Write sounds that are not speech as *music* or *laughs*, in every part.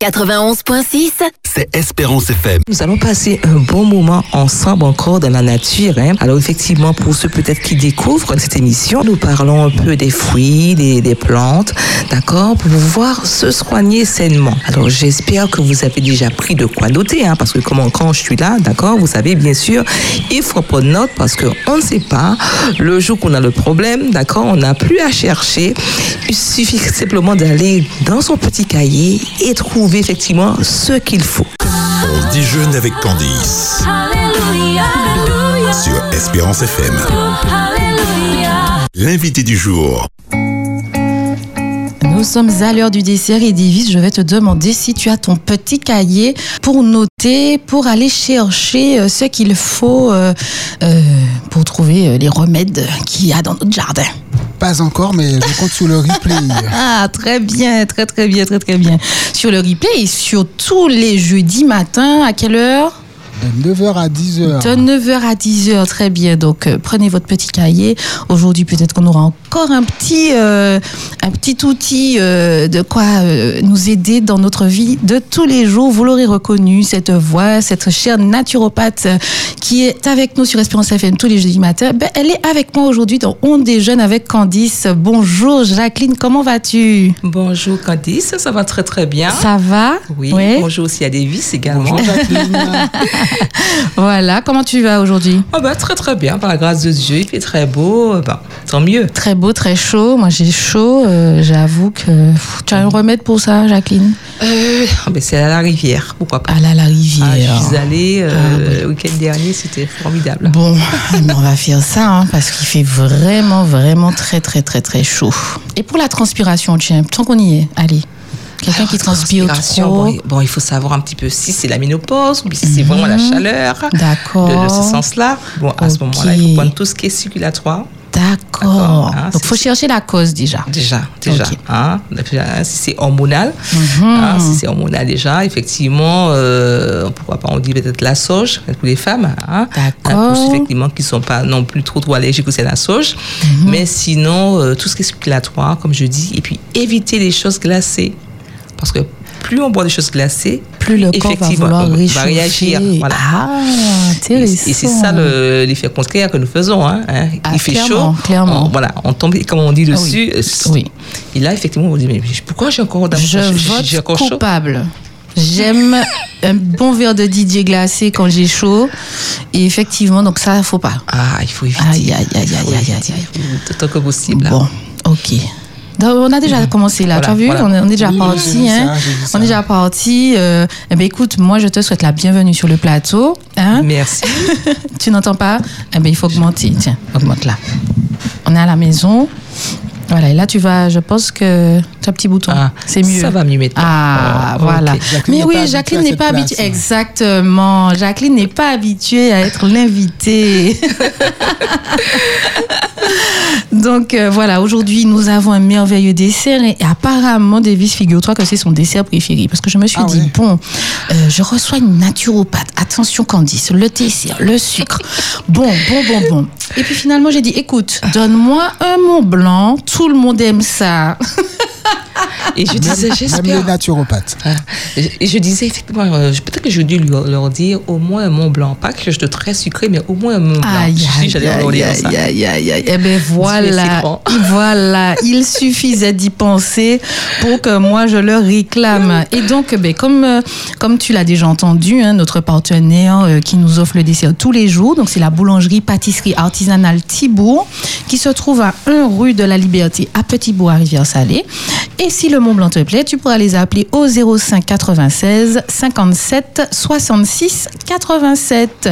91.6, c'est Espérance FM. Nous allons passer un bon moment ensemble encore dans la nature. Hein. Alors effectivement, pour ceux peut-être qui découvrent cette émission, nous parlons un peu des fruits, des, des plantes, d'accord, pour pouvoir se soigner sainement. Alors j'espère que vous avez déjà pris de quoi noter, hein, parce que comment, quand je suis là, d'accord, vous savez bien sûr, il faut prendre note parce qu'on ne sait pas le jour qu'on a le problème, d'accord, on n'a plus à chercher. Il suffit simplement d'aller dans son petit cahier et trouver effectivement ce qu'il faut. On déjeune avec Candice sur Espérance FM. L'invité du jour. Nous sommes à l'heure du dessert et Davis, je vais te demander si tu as ton petit cahier pour noter, pour aller chercher euh, ce qu'il faut euh, euh, pour trouver les remèdes qu'il y a dans notre jardin. Pas encore, mais je compte sur le replay. *laughs* Ah, très bien, très très bien, très très bien. Sur le replay et sur tous les jeudis matins, à quelle heure? De 9h à 10h. De 9h à 10h, très bien. Donc, euh, prenez votre petit cahier. Aujourd'hui, peut-être qu'on aura encore un petit, euh, un petit outil euh, de quoi euh, nous aider dans notre vie de tous les jours. Vous l'aurez reconnu, cette voix, cette chère naturopathe qui est avec nous sur Espérance FM tous les jeudis matins. Ben, elle est avec moi aujourd'hui dans On déjeune avec Candice. Bonjour Jacqueline, comment vas-tu? Bonjour Candice, ça va très très bien. Ça va? Oui, Ouais. bonjour aussi à Davis également. Bonjour Jacqueline. *laughs* Voilà, comment tu vas aujourd'hui? Ah bah, très très bien, par la grâce de Dieu, il fait très beau, bah, tant mieux. Très beau, très chaud. Moi, j'ai chaud. euh, J'avoue que pff, tu as un remède pour ça, Jacqueline? Euh, ah ben, c'est à la rivière, pourquoi pas. Ah là, la rivière. Ah, je suis allée euh, Ah, oui. le week-end dernier, c'était formidable. Bon, *laughs* on va faire ça hein, parce qu'il fait vraiment, vraiment très, très, très, très chaud. Et pour la transpiration, tiens, tant qu'on y est, allez. Quelqu'un qui transpire trop. Bon, il- bon, il faut savoir un petit peu si c'est la ménopause ou si c'est vraiment la chaleur. Mhm. D'accord. De, de ce sens-là. Bon, à ce moment-là, il faut prendre tout ce qui est circulatoire. D'accord. Hein, Donc, c'est- faut chercher la cause déjà. Déjà, déjà. Ok. Hein, si c'est hormonal, Mhm. hein, si c'est hormonal déjà, effectivement, euh, pourquoi pas, on dit peut-être la sauge pour les femmes. Hein, D'accord. Effectivement, qui ne sont pas non plus trop, trop allergiques à la sauge. Mhm. Mais sinon, euh, tout ce qui est circulatoire, comme je dis, et puis éviter les choses glacées. Parce que plus on boit des choses glacées, Plus le corps va vouloir réagir. Voilà. Ah, intéressant. et c'est ça le- l'effet contraire que nous faisons. Hein, hein. Ah, Il fait clairement, chaud. clairement. On, voilà, on tombe, comme on dit Ah dessus. oui. Oui. Et là, effectivement, on dit, mais pourquoi j'ai encore Je vote encore coupable. J'aime un bon verre de Didier glacé quand j'ai chaud. Et effectivement, donc ça, faut pas. Ah, il faut éviter. Aïe, aïe, aïe, aïe, aïe, aïe, Autant que possible. Bon, ok. On a déjà commencé là, Voilà, tu as vu? voilà. on, est, on est déjà Oui, parti. Hein? ça, on est déjà parti. Euh, eh ben, écoute, moi, je te souhaite la bienvenue sur le plateau. Hein? Merci. *laughs* tu n'entends pas? Eh ben, il faut augmenter. Tiens, augmente là. On est à la maison. Voilà, et là, tu vas, je pense que un petit bouton. Ah, c'est mieux. Ça va mieux maintenant. Ah, Oh, voilà. Mais oui, Jacqueline n'est pas habituée. Exactement. Jacqueline n'est pas habituée à être l'invitée. *laughs* Donc euh, voilà, aujourd'hui nous avons un merveilleux dessert et apparemment Davis, figure-toi que c'est son dessert préféré parce que je me suis Ah dit bon, euh, je reçois une naturopathe. Attention Candice, le dessert, le sucre. Bon, bon, bon, bon. Et puis finalement j'ai dit écoute, donne-moi un Mont Blanc, tout le monde aime ça. *laughs* Et je disais, Même les j'espère. naturopathes. Et je disais, effectivement, euh, je- peut-être que je dû leur, dire au moins un Mont Blanc. Pas quelque chose de très sucré, mais au moins un Mont Blanc. Aïe, Je aïe, aïe, aïe, aïe, aïe, aïe. Eh ben voilà, voilà, il suffisait d'y penser pour que moi je le réclame. Et donc, ben, comme, euh, comme tu l'as déjà entendu, hein, notre partenaire euh, qui nous offre le dessert tous les jours, donc c'est la boulangerie pâtisserie artisanale Thibault, qui se trouve à 1 rue de la Liberté à Petit-Bois, Rivière-Salée. Et si le Mont Blanc te plaît, tu pourras les appeler au 05 96 57 66 87.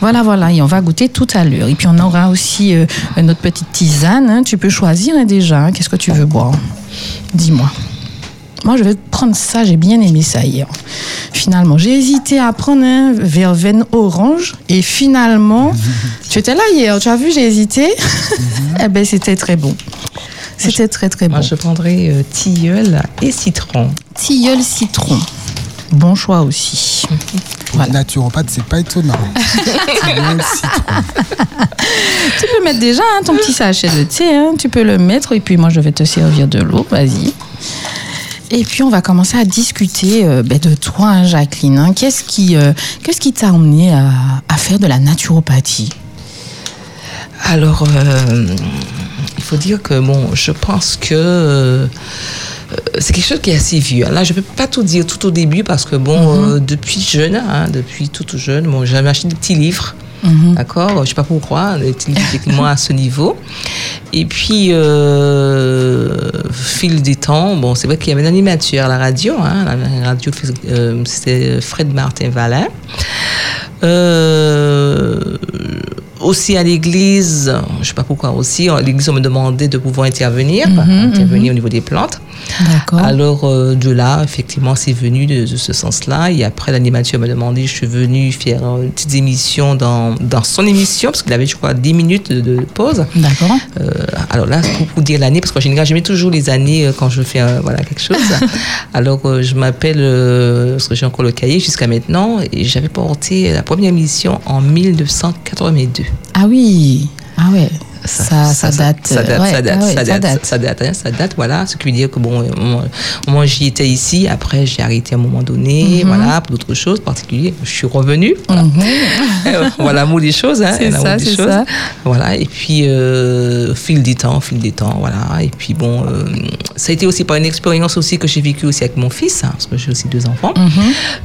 Voilà, voilà, et on va goûter tout à l'heure. Et puis on aura aussi euh, notre petite tisane. hein. Tu peux choisir hein, déjà. hein. Qu'est-ce que tu veux boire? Dis-moi. Moi, je vais prendre ça. J'ai bien aimé ça hier. Finalement, j'ai hésité à prendre un verveine orange. Et finalement, *laughs* tu étais là hier. Tu as vu, j'ai hésité. *laughs* eh ben, c'était très bon. C'était très, très bon. Moi, je prendrais euh, tilleul et citron. Tilleul citron. Bon choix aussi. Pour les naturopathes, c'est pas étonnant. *laughs* Tilleul, citron. Tu peux mettre déjà hein, ton petit sachet de thé. hein. Tu peux le mettre et puis moi je vais te servir de l'eau. Vas-y. Et puis on va commencer à discuter euh, ben, de toi, hein, Jacqueline. hein. Qu'est-ce qui, euh, qu'est-ce qui t'a emmené à, à faire de la naturopathie? Alors, euh, faut dire que, bon, je pense que euh, c'est quelque chose qui est assez vieux. Là, je ne peux pas tout dire tout au début parce que, bon, euh, depuis jeune, hein, depuis tout jeune, bon, j'avais acheté des petits livres. D'accord? Je ne sais pas pourquoi, des petits livres effectivement à ce niveau. Et puis, euh, fil des temps, bon, c'est vrai qu'il y avait un animateur à la radio, hein, la radio, euh, c'était Fred Martin Valin. Euh, aussi à l'église, je ne sais pas pourquoi aussi, à l'église on me demandait de pouvoir intervenir, intervenir au niveau des plantes. D'accord. Alors euh, de là, effectivement, c'est venu de, de ce sens-là. Et après, l'animateur m'a demandé, je suis venue faire euh, une petite émission dans, dans son émission, parce qu'il avait, je crois, 10 minutes de, de pause. D'accord. Euh, alors là, pour, pour dire l'année, parce qu'en général, je mets toujours les années quand je fais euh, voilà, quelque chose. *laughs* alors, je m'appelle, parce que j'ai encore le cahier jusqu'à maintenant, et j'avais porté la première émission en 1982. Ah oui. Ah ouais. Ça, ça, date. Ça date, ouais, ça date, ah ouais, ça date, ça date, hein, ça date, voilà. Ce qui veut dire que bon, moi, j'y étais ici, après j'ai arrêté à un moment donné, Mhm. voilà, pour d'autres choses particulières. Je suis revenue, voilà. Euh, *laughs* voilà des choses, hein, C'est ça, c'est ça. Voilà, et puis euh, au fil des temps, au fil des temps, voilà. Et puis bon, euh, ça a été aussi par une expérience aussi que j'ai vécue aussi avec mon fils, hein, parce que j'ai aussi deux enfants. Mhm.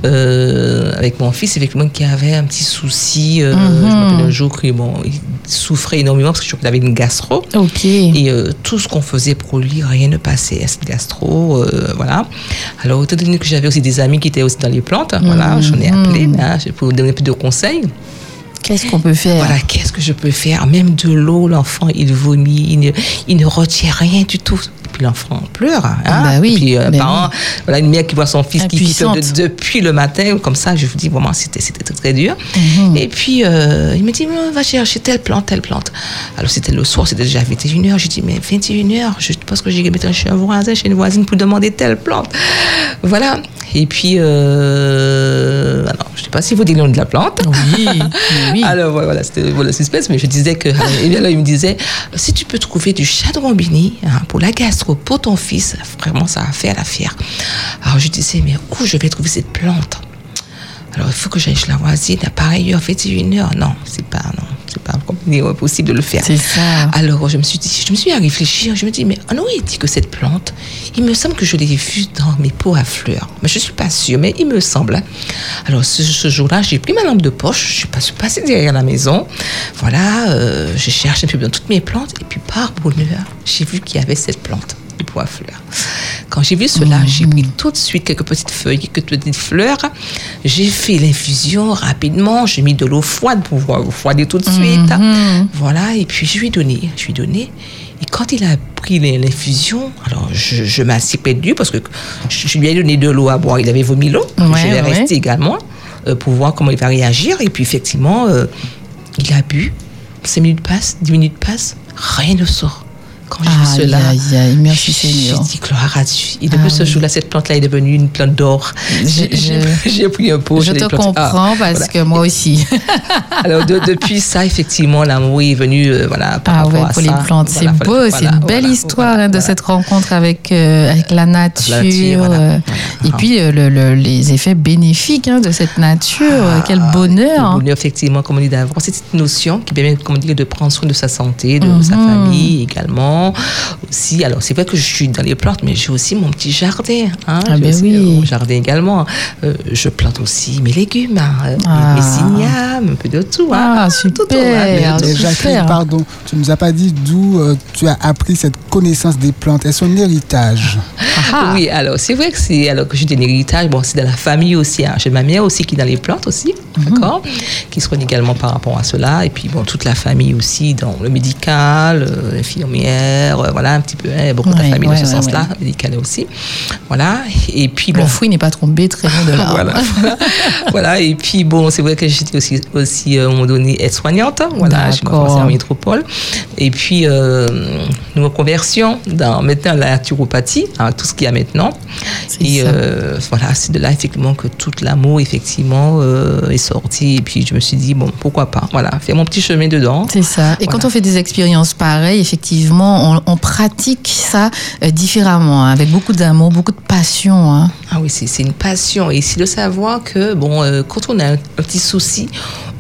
Euh, avec mon fils, effectivement, qui avait un petit souci. euh, Mhm. Je me rappelle un jour qu'il bon, il souffrait énormément parce que je avait une gastro. Ok. Et euh, tout ce qu'on faisait pour lui, rien ne passait. Cette gastro, euh, voilà. Alors, étant donné que j'avais aussi des amis qui étaient aussi dans les plantes, voilà, j'en ai appelé hein, pour vous donner plus de conseils. Qu'est-ce qu'on peut faire? Voilà, qu'est-ce que je peux faire? Même de l'eau, l'enfant, il vomit, il ne, il ne retient rien du tout. Puis l'enfant pleure. Hein Bah oui, Puis un bah voilà, une mère qui voit son fils qui, qui pleure de- depuis le matin, comme ça, je vous dis vraiment, c'était c'était très, très dur. Mhm. Et puis, euh, il me dit, va chercher telle plante, telle plante. Alors, c'était le soir, c'était déjà 21h. J'ai dit, mais 21h, je pense que j'ai mettre chez un voisin, chez une voisine pour demander telle plante. Voilà. Et puis, euh, alors, je ne sais pas si vous dites le nom de la plante. Oui, oui. *laughs* Alors voilà, c'était voilà, le suspense, mais je disais que. Et bien là, il me disait si tu peux trouver du chadron-bini hein, pour la gastro, pour ton fils, vraiment, ça va faire l'affaire. Alors je disais mais où je vais trouver cette plante? Alors il faut que j'aille chez la voisine, à pareille heure, 21 heure. Non, c'est pas, non, c'est pas possible de le faire. C'est ça. Alors, je me suis dit, je me suis mis à réfléchir. Je me dis, mais ah non, il dit que cette plante, il me semble que je l'ai vue dans mes pots à fleurs. Mais je suis pas sûre, mais il me semble. Alors, ce, ce jour-là, j'ai pris ma lampe de poche, je suis pas- je suis passée derrière la maison. Voilà, euh, j'ai cherché un peu dans toutes mes plantes. Et puis, par bonheur, j'ai vu qu'il y avait cette plante à fleurs. Quand j'ai vu cela, j'ai pris tout de suite quelques petites feuilles, quelques petites fleurs. J'ai fait l'infusion rapidement. J'ai mis de l'eau froide pour pouvoir refroidir tout de suite. Voilà, et puis je lui ai donné. Je lui ai donné. Et quand il a pris l'in- l'infusion, alors je, je m'assis près de lui parce que je lui ai donné de l'eau à boire. Il avait vomi l'eau. Ouais, je vais ouais. également euh, pour voir comment il va réagir. Et puis effectivement, euh, il a bu. 5 minutes passent, 10 minutes passent, rien ne sort. Quand j'ai vu Aïe, cela, merci j'ai Seigneur. dit gloire à Dieu. Et depuis Ah ce oui. jour-là, cette plante-là est devenue une plante d'or. J'ai- J'ai *laughs* j'ai pris un pot. Je te. Ah, comprends parce voilà. que moi aussi. *laughs* Alors de- depuis ça, effectivement, l'amour est venu euh, voilà, par Ah ouais, à pour ça. les plantes, Voilà, c'est voilà, beau, c'est une belle histoire hein, de cette rencontre avec, euh, avec la nature. euh. Et Ah. puis euh, le- le- les effets bénéfiques hein, de cette nature. Quel Ah, bonheur. Le bonheur, effectivement, comme on dit d'avant, c'est cette notion qui permet, comme on dit, de prendre soin de sa santé, de Mhm. sa famille également. Aussi, alors c'est vrai que je suis dans les plantes, mais j'ai aussi mon petit jardin. Hein, Ah J'ai ben oui. euh, mon jardin également. Euh, je plante aussi mes légumes, hein, euh, Ah. mes signames, un peu de tout. hein. Ah, Tout, tout, hein, super. mais Mais Jacqueline, super. pardon, tu nous as pas dit d'où euh, tu as appris cette connaissance des plantes. Est-ce un héritage Ah. Oui, alors c'est vrai que c'est alors que j'ai un héritage, bon, c'est dans la famille aussi. hein. J'ai ma mère aussi qui est dans les plantes aussi, Mhm. d'accord, qui se connaît également par rapport à cela. Et puis bon, toute la famille aussi dans le médical, euh, euh, voilà un petit peu, hein, beaucoup de Ouais, famille ouais, dans ce sens-là, médicale aussi, voilà. Et puis bon, Le fruit n'est pas tombé très loin de là. voilà, *laughs* voilà. Voilà, et puis bon, c'est vrai que j'étais aussi, aussi euh, à un moment donné aide-soignante, hein, voilà, je commencé en métropole. Et puis, euh, nous reconversions dans maintenant la naturopathie, hein, tout ce qu'il y a maintenant. Et ça. euh, voilà, c'est de là effectivement que tout l'amour effectivement euh, est sorti. Et puis je me suis dit, bon, pourquoi pas, voilà, faire mon petit chemin dedans. C'est ça. Et quand on fait des expériences pareilles, effectivement, on, pratique ça euh, différemment, hein, avec beaucoup d'amour, beaucoup de passion. hein. Ah oui, c'est une passion. Et c'est de savoir que, bon, euh, quand on a un petit souci,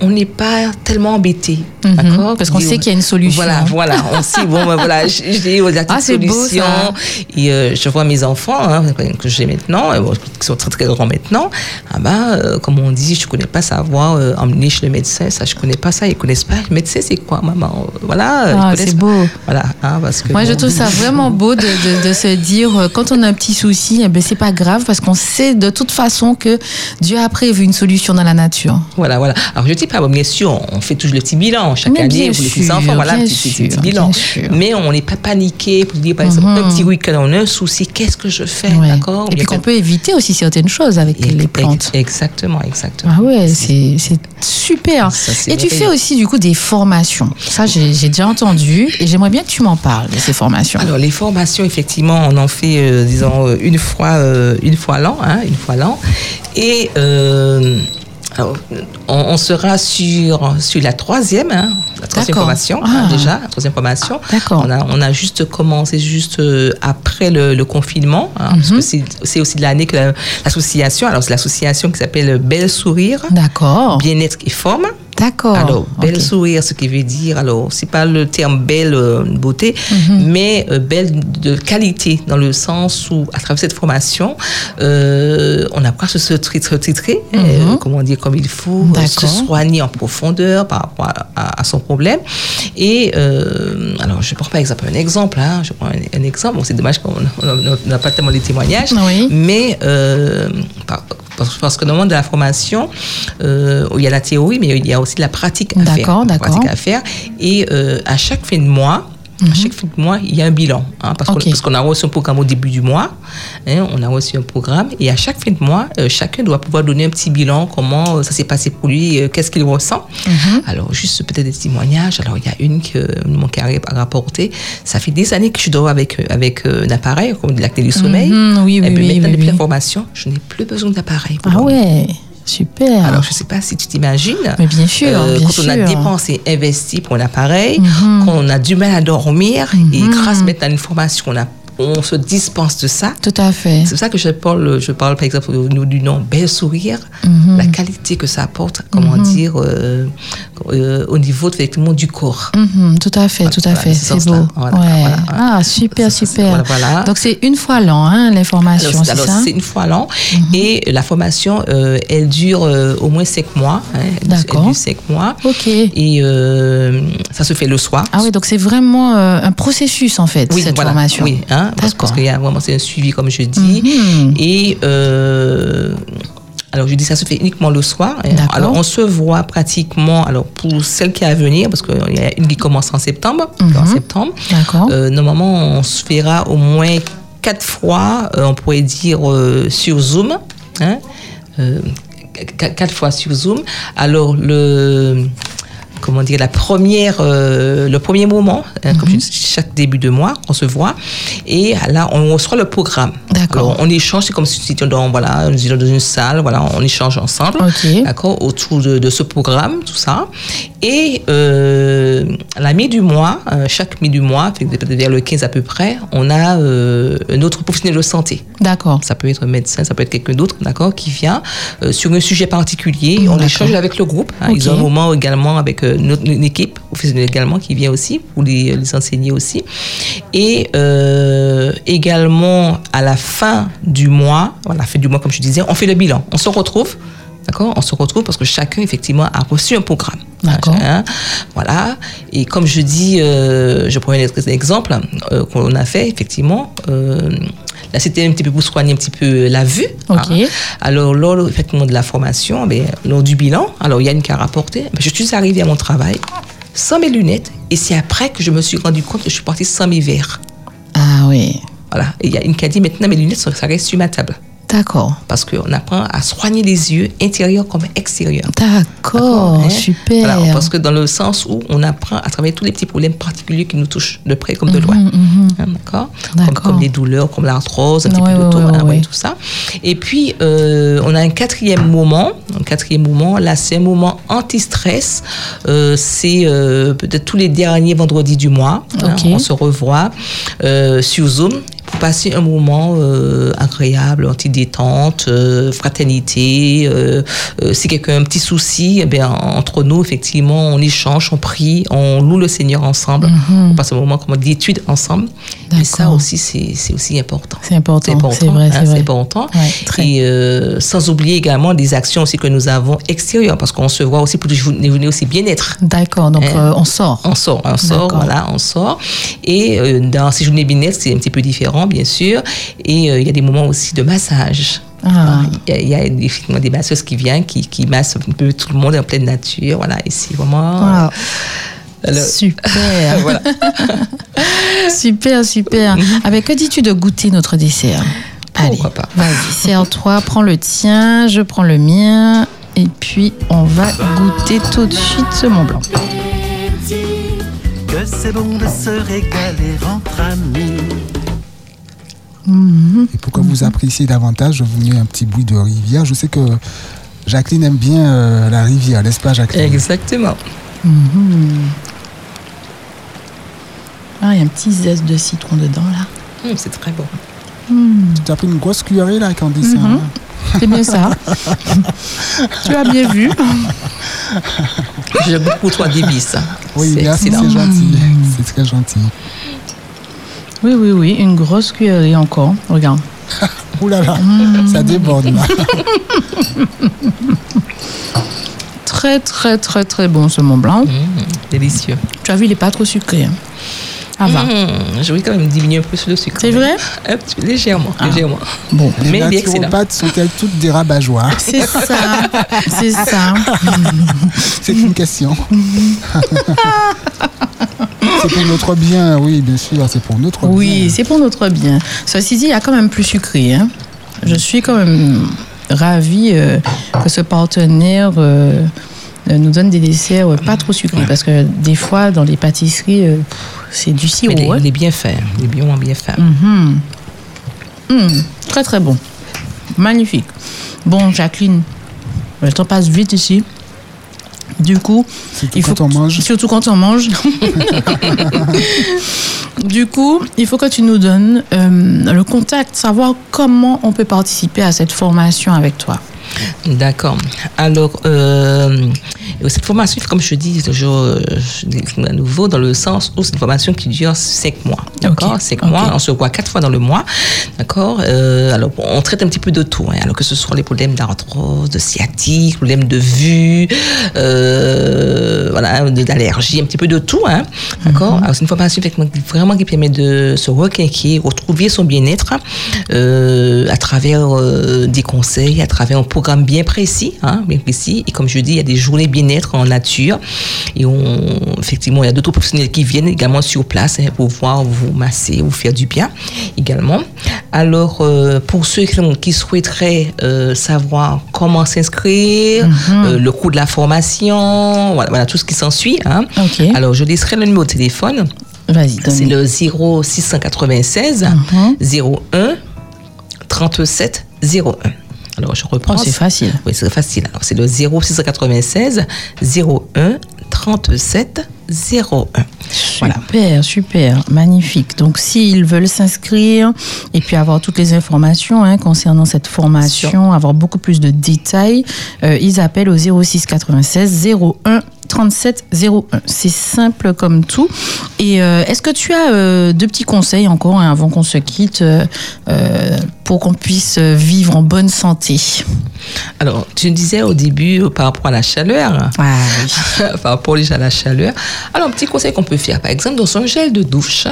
on n'est pas tellement embêté. D'accord parce qu'on sait qu'il y a une solution. Voilà, voilà. On sait, bon, ben voilà, j'ai la Ah, beau, solution. Et euh, je vois mes enfants, hein, que j'ai maintenant, euh, qui sont très, très grands maintenant. Ah ben, euh, comme on dit, je connais pas savoir euh, emmener chez le médecin. Ça, je connais pas ça. Ils connaissent pas. Le médecin, c'est quoi, maman? Voilà. Ah, c'est beau. Voilà, hein, parce que. Moi, je trouve ça *laughs* vraiment beau de, de- de se dire, quand on a un petit souci, eh ben, c'est pas grave parce qu'on sait de toute façon que Dieu a prévu une solution dans la nature. Voilà, voilà. Alors, je dis bon, bien sûr, on fait toujours le petit bilan chaque Mais année pour les petits enfants. Voilà, petit, bilan. Mais on n'est pas paniqué pour dire, par exemple, un petit week-end, on a un souci, qu'est-ce que je fais Ouais. D'accord? Et puis qu'on peut éviter aussi certaines choses avec les plantes. Exactement, exactement. Ah ouais, c'est super. Ça, et tu fais aussi du coup des formations. Ça, j'ai déjà entendu et j'aimerais bien que tu m'en parles de ces formations. Alors les formations, effectivement, on en fait, euh, disons, euh, une fois, euh, une fois l'an, hein, une fois l'an, et euh, alors, on, on sera sur sur la troisième, hein, la troisième D'accord. formation Ah. hein, déjà, la troisième formation. On a on a juste commencé juste euh, après le, le confinement, hein, parce Mhm. que c'est aussi de l'année que la- l'association, alors c'est l'association qui s'appelle Belle Sourire, D'accord. Bien-être et Forme. D'accord. Alors, belle Ok. sourire, ce qui veut dire, alors, c'est pas le terme belle euh, beauté, Mhm. mais euh, belle de qualité, dans le sens où, à travers cette formation, euh, on apprend à se se tr- se titrer, euh, comment dire, comme il faut, se Mhm. Soigner en profondeur par rapport à, à- à son problème. Et, alors, je prends par exemple un exemple, hein, je prends un, un exemple, bon, c'est dommage qu'on n'a pas tellement les témoignages, Oui. mais par- parce, parce que dans le monde de la formation, euh, il y a la théorie, mais il y a aussi la pratique à faire. D'accord, d'accord. pratique à faire. Et euh, à chaque fin de mois, à chaque fin de mois, il y a un bilan. hein, parce qu'on- Mhm. A reçu un programme au début du mois. hein, on a reçu un programme. Et à chaque fin de mois, euh, chacun doit pouvoir donner un petit bilan, comment euh, ça s'est passé pour lui, euh, qu'est-ce qu'il ressent. Mhm. Alors, juste peut-être des témoignages. Alors, il y a une que mon carré a rapporté. Ça fait des années que je dors avec, avec un appareil, comme de l'acné du sommeil. Mhm, oui, Eh oui, ben, oui, maintenant, oui, depuis la oui. formation, je n'ai plus besoin d'appareil. Ah ouais, super. Alors, je ne sais pas si tu t'imagines. euh, Mais bien sûr, bien quand on a dépensé, investi pour un appareil, Mhm. qu'on a du mal à dormir, et grâce maintenant à une formation, on, a, on se dispense de ça. Tout à fait. C'est pour ça que je parle, je parle par exemple du nom bel sourire, Mhm. la qualité que ça apporte, comment dire, euh, euh, au niveau effectivement du corps. Mhm, tout à fait, tout à fait. C'est beau. Voilà, ouais. voilà, voilà. Ah, super, super. Donc, c'est une fois l'an, hein, l'information, Alors, c'est alors, ça Mhm. c'est une fois l'an et la formation, euh, elle dure euh, au moins cinq mois. hein, D'accord. Elle dure cinq mois. Ok. Et ça se fait le soir. Ah oui, donc c'est vraiment un processus, en fait, Oui, cette formation. Oui, hein, parce, qu'il y a vraiment c'est un suivi, comme je dis. Mhm. Et euh, alors, je dis ça se fait uniquement le soir. hein. Alors, on se voit pratiquement, alors pour celle qui est à venir, parce qu'il y a une qui commence en septembre. Mhm. En septembre. D'accord. Euh, normalement, on se verra au moins quatre fois, euh, on pourrait dire euh, sur Zoom. Hein, qu- quatre fois sur Zoom. Alors, le comment dire, la première, euh, le premier moment, hein, comme je dis, chaque début de mois, on se voit, et là, on reçoit le programme. D'accord. On échange, c'est comme si c'était dans, voilà, nous étions dans une salle, voilà, on échange ensemble, Ok. d'accord, autour de, de ce programme, tout ça. Et euh, à la mi du mois, euh, chaque mi du mois, vers le 15 à peu près, on a euh, un autre professionnel de santé. D'accord. Ça peut être un médecin, ça peut être quelqu'un d'autre, d'accord, qui vient euh, sur un sujet particulier. On échange avec le groupe. hein. Ils ont un moment également avec notre, une équipe professionnelle également qui vient aussi pour les, les enseigner aussi. Et euh, également à la fin du mois, à la fin du mois comme je disais, on fait le bilan. On se retrouve. D'accord? On se retrouve parce que chacun, effectivement, a reçu un programme. D'accord. Hein, voilà. Et comme je dis, euh, je prends un exemple euh, qu'on a fait, effectivement. euh, là, c'était un petit peu pour soigner un petit peu la vue. Ok. hein. Alors, lors effectivement, de la formation, ben, lors du bilan, alors Yann qui a rapporté, ben, je suis arrivée à mon travail sans mes lunettes. Et c'est après que je me suis rendu compte que je suis partie sans mes verres. Ah oui. Voilà. Et il y a une qui a dit, maintenant, mes lunettes, ça reste sur ma table. D'accord. Parce qu'on apprend à soigner les yeux, intérieurs comme extérieurs. D'accord. hein? Super. Parce que dans le sens où on apprend à travers tous les petits problèmes particuliers qui nous touchent de près comme de loin. Mhm, mhm. Hein, D'accord? Comme, les douleurs, comme l'arthrose, un petit peu de ouais, hein, tout ça. Et puis, euh, on a un quatrième moment, quatrième moment, là, c'est un moment anti-stress. Euh, c'est euh, peut-être tous les derniers vendredis du mois. hein, on se revoit sur Zoom passer un moment euh, agréable, anti-détente, euh, fraternité. euh, euh, si quelqu'un a un petit souci, eh bien, entre nous, effectivement, on échange, on prie, on loue le Seigneur ensemble. On passe un moment comme d'étude ensemble. Et ça aussi, c'est c'est aussi important. C'est important, C'est important, c'est vrai, hein, c'est vrai. important. Ouais, très. Et euh, sans oublier également des actions aussi que nous avons extérieures, parce qu'on se voit aussi pour déjeuner aussi bien-être. D'accord, donc Hein? euh, on sort. On sort, on sort, D'accord. voilà, on sort. Et euh, dans ces journées bien-être, c'est un petit peu différent, bien sûr. Et euh, il y a des moments aussi de massage. Ah. Il y a, il y a effectivement des masseuses qui viennent, qui, qui massent un peu tout le monde en pleine nature. Voilà, et c'est vraiment. Ah. le- Super. *laughs* voilà. *laughs* super, super. Avec que dis-tu de goûter notre dessert? Allez, Pourquoi pas. vas-y, sers-toi, prends le tien, je prends le mien, et puis on va goûter tout de suite ce Mont Blanc. Que c'est bon de se régaler entre amis? Et pour que vous appréciez davantage, je vous mets un petit bruit de rivière. Je sais que Jacqueline aime bien euh, la rivière, n'est-ce pas, Jacqueline? Exactement. Ah, il y a un petit zeste de citron dedans là. Hum, c'est très bon. Tu as pris une grosse cuillerée, là, Candice hein? C'est bien ça. *laughs* tu as bien vu. Goûte pour toi Davis. Oui, C'est merci, excellent. c'est gentil. C'est très gentil. Oui, oui, oui, une grosse cuillerée encore. Regarde. *laughs* Ouh là là, ça déborde, là. *laughs* Très, très, très, très bon ce Mont Blanc. Hum, délicieux. Tu as vu, il n'est pas trop sucré. hein. Ah va. Hum, je vais quand même diminuer un peu sur le sucre. C'est vrai Un petit peu, légèrement, légèrement. Bon. Les Mais naturopathes sont-elles toutes des rabat-joie C'est ça, c'est ça. *laughs* C'est une question. C'est pour notre bien, oui, bien sûr, c'est pour notre Oui, bien. c'est pour notre bien. Ceci dit, il y a quand même plus sucré. hein. Je suis quand même ravie euh, que ce partenaire euh, euh, nous donne des desserts euh, pas trop sucrés. Parce que des fois, dans les pâtisseries, euh, c'est du sirop. il, est, hein. il est bien fait. Il est bien, bien fait. Mhm. Mhm. Très très bon. Magnifique. Bon, Jacqueline, le temps passe vite ici. Du coup, Surtout il faut quand on mange. Surtout quand on mange. *laughs* du coup, il faut que tu nous donnes euh, le contact, savoir comment on peut participer à cette formation avec toi. D'accord. Alors, euh, cette formation, comme je dis toujours euh, je dis à nouveau, dans le sens où c'est une formation qui dure cinq mois. D'accord? Ok, Cinq ok. mois. On se voit quatre fois dans le mois. D'accord Euh, Alors, on traite un petit peu de tout. hein. Alors, que ce soit les problèmes d'arthrose, de sciatique, problèmes de vue, euh, voilà, de- d'allergie, un petit peu de tout. Hein. D'accord Alors, c'est une formation vraiment qui permet de se requinquer, retrouver son bien-être euh, à travers euh, des conseils, à travers un programme bien précis, hein, bien précis. Et comme je dis, il y a des journées bien-être en nature. Et on, effectivement, il y a d'autres professionnels qui viennent également sur place hein, pour pouvoir vous masser, vous faire du bien également. Alors, euh, pour ceux qui, souhaiteraient euh, savoir comment s'inscrire, euh, le coût de la formation, voilà, voilà, tout ce qui s'ensuit. Hein. Alors, je laisserai le numéro de téléphone. Vas-y, C'est le 0696 01 37 01. Alors, je reprends. Oh, c'est facile. Oui, c'est facile. C'est le 0696 01 37 01. Voilà. Super, super, magnifique. Donc, s'ils veulent s'inscrire et puis avoir toutes les informations hein, concernant cette formation, avoir beaucoup plus de détails, euh, ils appellent au 06 96 01 37 01. C'est simple comme tout. Et euh, est-ce que tu as euh, deux petits conseils encore hein, avant qu'on se quitte euh, pour qu'on puisse vivre en bonne santé? Alors, tu disais au début par rapport à la chaleur. Ah *laughs* par rapport déjà à la chaleur. Alors, un petit conseil qu'on peut faire, par exemple, dans son gel de douche.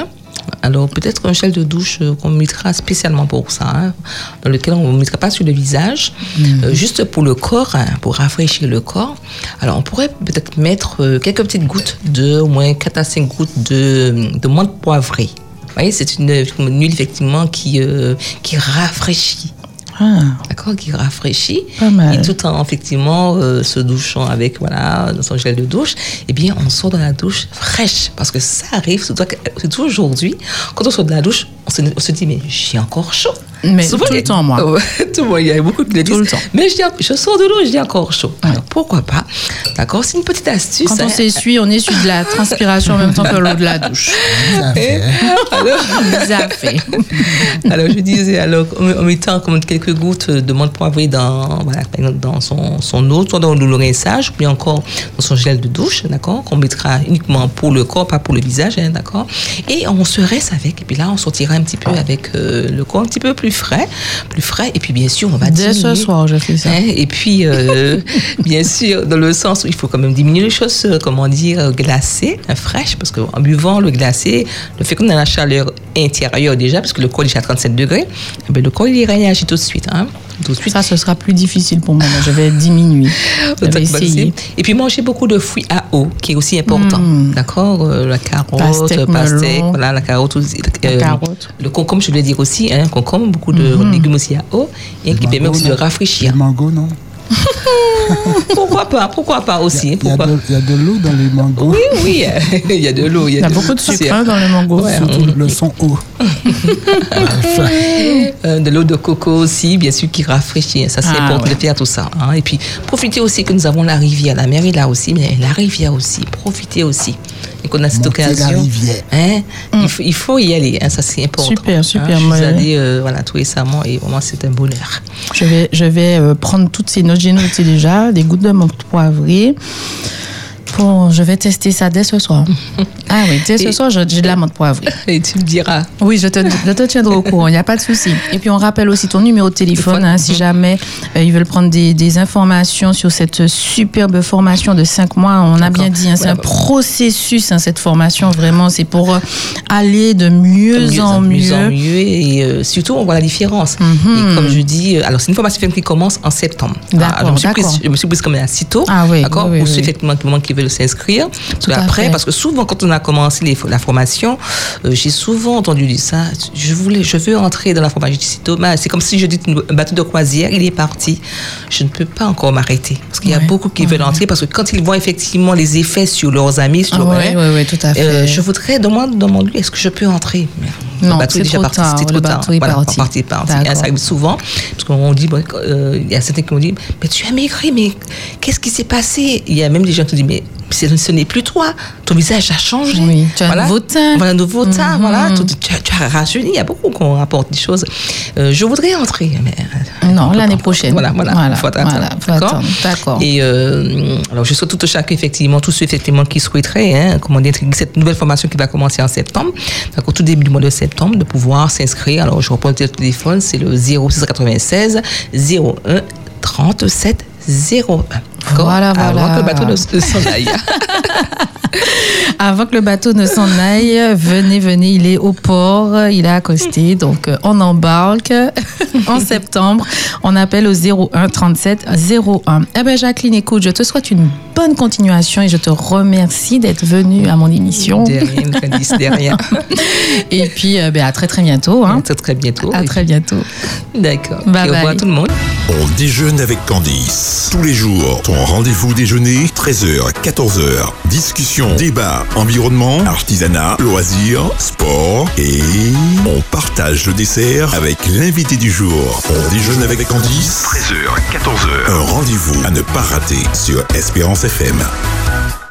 Alors, peut-être un gel de douche euh, qu'on mettra spécialement pour ça, hein, dans lequel on ne mettra pas sur le visage, euh, juste pour le corps, hein, pour rafraîchir le corps. Alors, on pourrait peut-être mettre euh, quelques petites gouttes de, au moins 4 à 5 gouttes de, de menthe poivrée. Vous voyez, c'est une, une huile effectivement qui, euh, qui rafraîchit. Ah, D'accord, qui rafraîchit. Pas mal. Et tout en effectivement euh, se douchant avec voilà son gel de douche, eh bien on sort de la douche fraîche parce que ça arrive surtout aujourd'hui quand on sort de la douche, on se, on se dit mais j'ai encore chaud. Mais Souvent, tout il y le a- temps, moi. *laughs* Tout le monde, il y a beaucoup qui le disent. le temps. Mais je, dis, je sors de l'eau, je dis encore chaud. Alors, pourquoi pas? D'accord C'est une petite astuce. Quand on hein. s'essuie, on essuie de la *laughs* transpiration en même temps que l'eau de la douche. Ça Eh, fait. alors, Ça fait. *laughs* alors, je disais, alors, en, en mettant comme quelques gouttes de menthe poivrée dans, voilà, dans son, son eau, soit dans le rinçage, puis encore dans son gel de douche, d'accord Qu'on mettra uniquement pour le corps, pas pour le visage, hein, d'accord Et on se rince avec, et puis là, on sortira un petit peu avec euh, le corps un petit peu plus frais, plus frais, et puis bien sûr, on va Dès ce soir, je fais ça. Hein, et puis, euh, *laughs* bien sûr, dans le sens où il faut quand même diminuer les choses, comment dire, euh, glacées, hein, fraîches, parce qu'en buvant le glacé, le fait qu'on a la chaleur intérieure déjà, parce que le corps est déjà à 37 degrés, eh ben, le corps il réagit tout de suite. Hein, tout de suite. Ça, ce sera plus difficile pour moi. Je vais diminuer. *laughs* Je vais essayer. Et puis manger beaucoup de fruits à eau, qui est aussi important. D'accord Euh, La carotte, Pastèque, pastèque, voilà, la carotte aussi. La euh, carotte. Le concombre, je voulais dire aussi, hein, concombre, beaucoup de légumes aussi à eau, et qui permet aussi de rafraîchir. Le mango, non *laughs* Pourquoi pas Pourquoi pas aussi Il y a de- il y, a de l'eau dans les mangos. Oui, oui, *laughs* il y a de l'eau. Il y a beaucoup de sucre hein, dans le mango. Ouais. Surtout le son eau. *laughs* Euh, de l'eau de coco aussi, bien sûr, qui rafraîchit. Ça, c'est Ah, important ouais. de faire tout ça. hein. Et puis, profitez aussi que nous avons la rivière. La mer est là aussi, mais la rivière aussi. Profitez aussi. Et qu'on a cette Monter la occasion. rivière. Hein, il, faut, il faut y aller. hein, ça, c'est important. Super, super, Hein, je suis allée euh, voilà, tout récemment et vraiment, c'est un bonheur. Je vais, je vais euh, prendre toutes ces notes. J'ai noté déjà des gouttes de menthe poivrée. Pour, je vais tester ça dès ce soir. *laughs* Ah oui, dès ce Et- soir, j'ai de la menthe poivrée. *laughs* Et tu me diras. Oui, je te, je te tiendrai au courant, il n'y a pas de souci. Et puis, on rappelle aussi ton numéro de téléphone, hein, si jamais euh, ils veulent prendre des, des informations sur cette superbe formation de cinq mois. On a bien dit, hein, c'est un processus, hein, cette formation, vraiment. C'est pour euh, aller de mieux, en mieux. en mieux. Et euh, surtout, on voit la différence. Mhm. Et comme je dis, alors c'est une formation qui commence en septembre. D'accord, Ah, je, je me suis prise comme un assez tôt. Ah oui, D'accord oui, oui, oui. effectivement qui- qui veulent s'inscrire. Après, parce que souvent, quand on a commencé les- la formation, euh, j'ai souvent entendu dire ça. Je voulais, je veux entrer dans la formation. Je dis, c'est dommage. C'est comme si je dis un bateau de croisière, il est parti. Je ne peux pas encore m'arrêter. Parce qu'il y a Ouais, beaucoup qui veulent entrer. Parce que quand ils voient effectivement les effets sur leurs amis, sur Ah tout à fait. euh, je voudrais demander, demander est-ce que je peux entrer? Non, est déjà trop parti, tard, c'était le trop tard. Voilà, parti. parti, parti. D'accord. Ça arrive souvent, parce qu'on dit, bon, euh, il y a certains qui m'ont dit, mais tu as maigri, mais qu'est-ce qui s'est passé? Il y a même des gens qui disent, mais ce n'est plus toi, ton visage a changé. Oui, tu as un nouveau teint. Voilà, un nouveau teint, Mhm. voilà, tu, as, tu as rajeuni, il y a beaucoup qu'on rapporte des choses. Euh, je voudrais entrer, mais... euh, Non, l'année prochaine. Voilà, voilà, Voilà, faut attendre, voilà, d'accord. Et euh, alors, je souhaite tout chacun, effectivement, tous ceux effectivement qui souhaiteraient, hein, comment dire, cette nouvelle formation qui va commencer en septembre, donc au tout début du mois de septembre, de pouvoir s'inscrire. Alors, je reprends le téléphone, c'est le 0696 01 37 01. Voilà, Avant voilà. que le bateau ne s'en aille. *laughs* Avant que le bateau ne s'en aille, venez, venez, il est au port, il est accosté, donc euh, on embarque *laughs* en septembre. On appelle au 01 37 01. Eh ben Jacqueline, écoute, je te souhaite une bonne continuation et je te remercie d'être venue à mon émission. De rien, Candice, de rien. *laughs* Et puis, euh, ben, à très très bientôt. Hein. À très, très bientôt. À très bientôt. D'accord. Bye Et au revoir bye. tout le monde. On déjeune avec Candice. Tous les jours, ton rendez-vous déjeuner, 13h, 14h. Discussion, débat, environnement, artisanat, loisirs, sport et on partage le dessert avec l'invité du jour. On déjeune avec Candice, 13h, 14h. Un rendez-vous à ne pas rater sur Espérance FM.